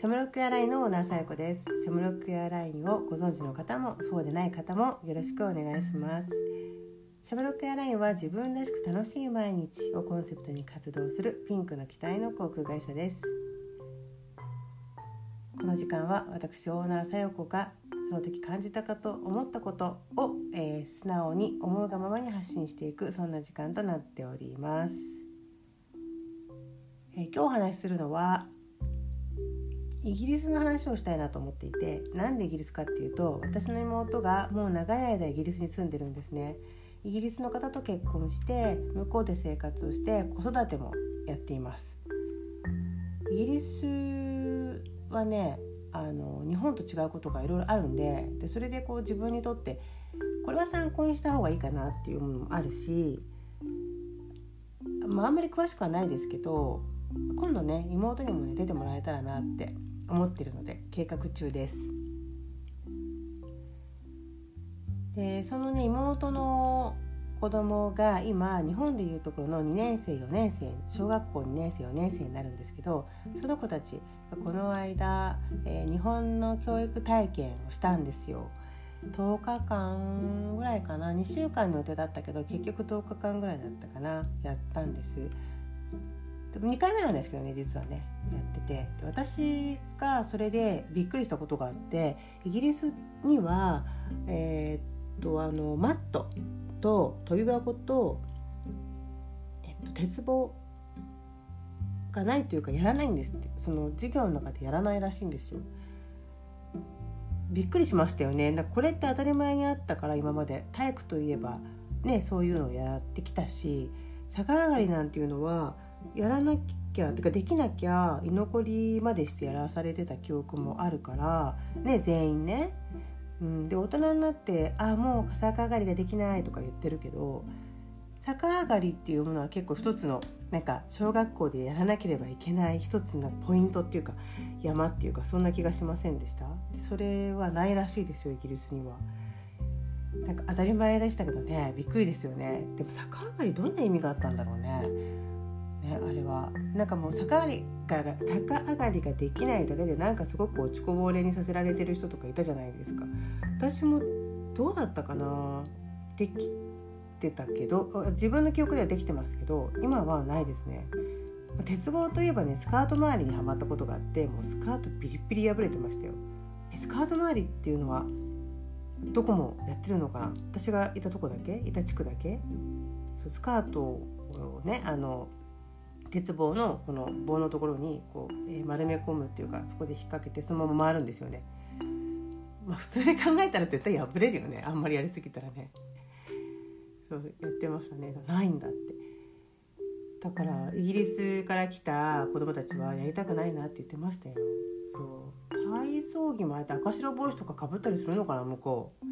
シャムロックエアラインのオーナーさよこです。シャムロックエアラインをご存知の方もそうでない方もよろしくお願いします。シャムロックエアラインは自分らしく楽しい毎日をコンセプトに活動するピンクの機体の航空会社です。この時間は私オーナーさよこがその時感じたかと思ったことを、えー、素直に思うがままに発信していくそんな時間となっております、えー、今日お話しするのはイギリスの話をしたいなと思っていてなんでイギリスかっていうと私の妹がもう長い間イギリスに住んでるんですね。イギリスの方と結婚して向こうで生活をして子育てもやっています。イギリスはねあの日本と違うことがいろいろあるんででそれでこう自分にとってこれは参考にした方がいいかなっていうものもあるし、まあ、あんまり詳しくはないですけど今度ね妹にもね出てもらえたらなって思ってるので計画中です。でそのね妹の子供が今日本でいうところの2年生4年生小学校2年生4年生になるんですけどその子たちこの間、えー、日本の教育体験をしたんですよ。10日間ぐらいかな？2週間の予定だったけど結局10日間ぐらいだったかな？やったんです2回目なんですけどね実はねやってて。私がそれでびっくりしたことがあってイギリスにはえー、っとあのマットと跳び箱と、えっと、鉄棒がないというかやらないんですって。その授業の中でやらないらしいんですよ。びっくりしましたよね。だこれって当たり前にあったから今まで。体育といえばねそういうのをやってきたし逆上がりなんていうのはやらなきゃてかできなきゃ居残りまでしてやらされてた記憶もあるからね全員ね。うん、で大人になってあもう逆上がりができないとか言ってるけど逆上がりっていうものは結構一つのなんか小学校でやらなければいけない一つのポイントっていうか山っていうかそんな気がしませんでした？それはないらしいですよイギリスには。なんか当たり前でしたけどねびっくりですよねでも逆上がりどんな意味があったんだろうねあれは。なんかもう逆上がりが逆上がりができないだけでなんかすごく落ちこぼれにさせられてる人とかいたじゃないですか。私もどうだったかな？できてたけど自分の記憶ではできてますけど今はないですね。鉄棒といえばねスカート周りにはまったことがあってもうスカートビリビリ破れてましたよ。スカート周りっていうのはどこもやってるのかな？私がいたとこだけ？いた地区だけ？そうスカートをねあの鉄棒のこの棒のところにこう、えー、丸め込むっていうかそこで引っ掛けてそのまま回るんですよね。まあ、普通で考えたら絶対破れるよねあんまりやりすぎたらね。そうやってましたねないんだって。だからイギリスから来た子供たちはやりたくないなって言ってましたよ。そう体操着もあえて赤白帽子とかかぶったりするのかな向こう。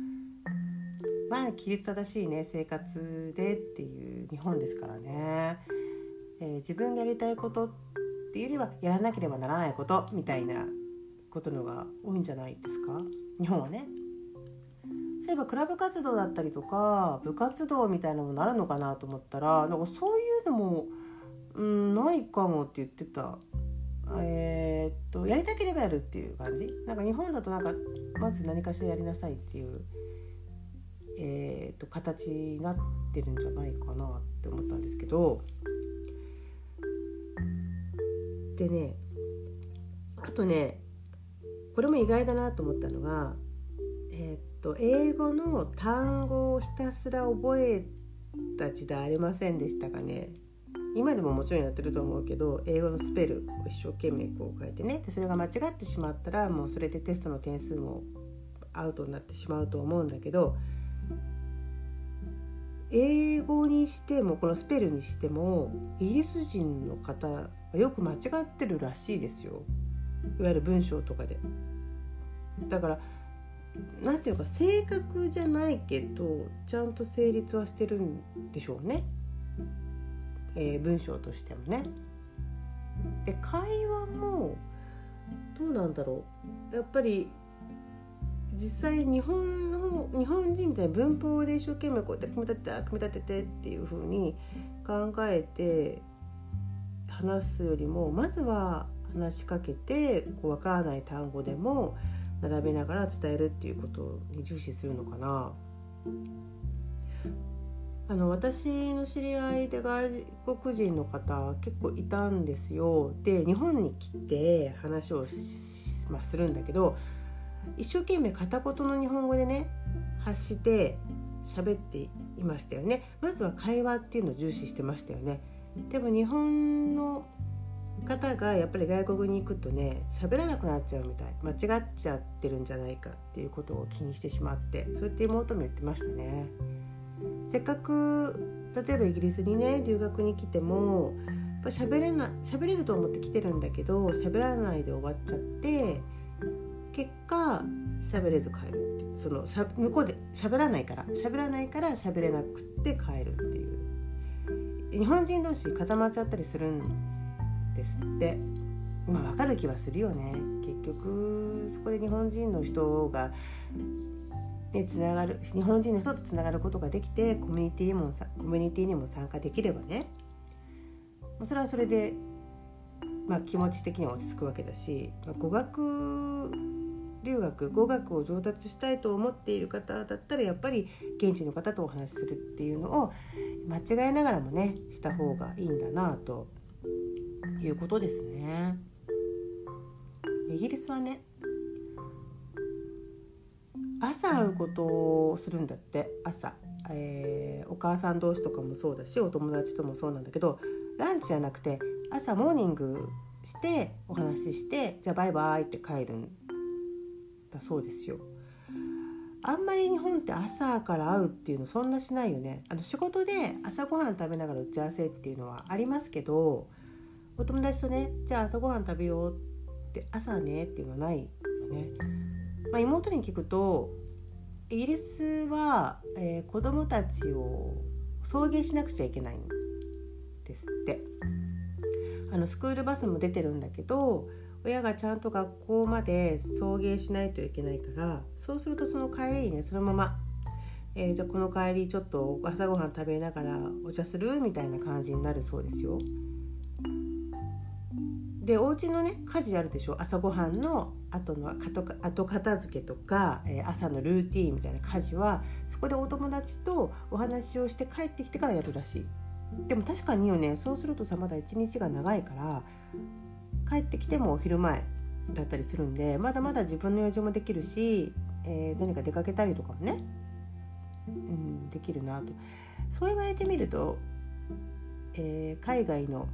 まあ規律正しいね生活でっていう日本ですからね。えー、自分がやりたいことっていうよりはやらなければならないことみたいなことのが多いんじゃないですか？日本はね。そういえばクラブ活動だったりとか部活動みたいなのもなるのかなと思ったらなんかそういうのも、うん、ないかもって言ってた。えー、っとやりたければやるっていう感じ？なんか日本だとなんかまず何かしらやりなさいっていう、えー、っと形になってるんじゃないかなって思ったんですけどでねあとねこれも意外だなと思ったのがえー、っと英語の単語をひたすら覚えた時代ありませんでしたかね。今でももちろんやってると思うけど英語のスペルを一生懸命こう書いてね。でそれが間違ってしまったらもうそれでテストの点数もアウトになってしまうと思うんだけど英語にしてもこのスペルにしてもイギリス人の方はよく間違ってるらしいですよいわゆる文章とかで。だから何ていうか正確じゃないけどちゃんと成立はしてるんでしょうね、えー、文章としてもね。で会話もどうなんだろうやっぱり実際日本の日本人みたいな文法で一生懸命こうやって組み立てて組み立ててっていう風に考えて話すよりもまずは話しかけてこう分からない単語でも並べながら伝えるっていうことに重視するのかな。あの私の知り合いで外国人の方結構いたんですよ。で日本に来て話をまあ、するんだけど一生懸命片言の日本語でね発して喋っていましたよね。まずは会話っていうのを重視してましたよね。でも日本の方がやっぱり外国に行くとね喋らなくなっちゃうみたい間違っちゃってるんじゃないかっていうことを気にしてしまってそうやって妹も言ってましたね。せっかく例えばイギリスにね留学に来てもやっぱ喋れな喋れると思って来てるんだけど喋らないで終わっちゃって喋れず帰る。そのしゃ向こうで喋らないから喋らないから喋れなくって帰るっていう。日本人同士固まっちゃったりするんですって。まあ分かる気はするよね。結局そこで日本人の人がでつながる日本人の人とつながることができてコミュニティもコミュニティにも参加できればね。それはそれで、まあ、気持ち的には落ち着くわけだし、まあ、語学留学語学を上達したいと思っている方だったらやっぱり現地の方とお話しするっていうのを間違えながらもねした方がいいんだなということですね。イギリスはね朝会うことをするんだって朝、えー、お母さん同士とかもそうだしお友達ともそうなんだけどランチじゃなくて朝モーニングしてお話ししてじゃあバイバイって帰るんだそうですよ。あんまり日本って朝から会うっていうのそんなしないよねあの仕事で朝ごはん食べながら打ち合わせっていうのはありますけどお友達とねじゃあ朝ごはん食べようって朝ねっていうのはないよね。まあ、妹に聞くとイギリスは、えー、子供たちを送迎しなくちゃいけないんですってあのスクールバスも出てるんだけど親がちゃんと学校まで送迎しないといけないからそうするとその帰りにねそのまま、えー、じゃこの帰りちょっと朝ごはん食べながらお茶する？みたいな感じになるそうですよ。でお家のね家事あるでしょ？朝ごはんの後の後片付けとか、えー、朝のルーティンみたいな家事はそこでお友達とお話をして帰ってきてからやるらしい。でも確かによねそうするとさまだ一日が長いから帰ってきてもお昼前だったりするんでまだまだ自分の用事もできるし、えー、何か出かけたりとかもね、うん、できるなとそう言われてみると、えー、海外の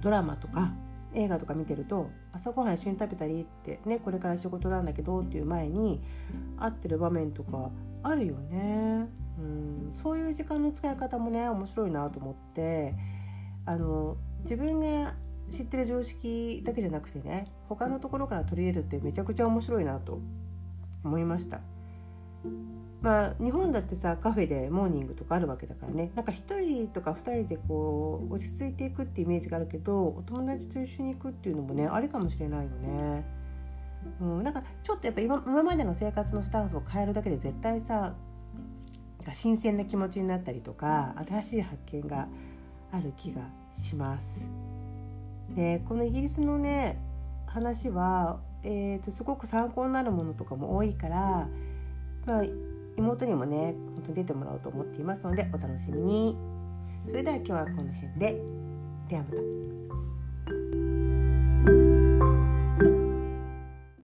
ドラマとか映画とか見てると朝ごはん一緒に食べたりってねこれから仕事なんだけどっていう前に会ってる場面とかあるよね。うん、そういう時間の使い方もね面白いなと思ってあの自分が知ってる常識だけじゃなくてね他のところから取り入れるってめちゃくちゃ面白いなと思いました。まあ日本だってさカフェでモーニングとかあるわけだからねなんか1人とか2人でこう落ち着いていくってイメージがあるけどお友達と一緒に行くっていうのもねありかもしれないよね。うん、なんかちょっとやっぱ今今までの生活のスタンスを変えるだけで絶対さ新鮮な気持ちになったりとか新しい発見がある気がします。でこのイギリスのね話は、えー、とすごく参考になるものとかも多いから、まあ、妹にもね本当に出てもらおうと思っていますのでお楽しみにそれでは今日はこの辺でではまた。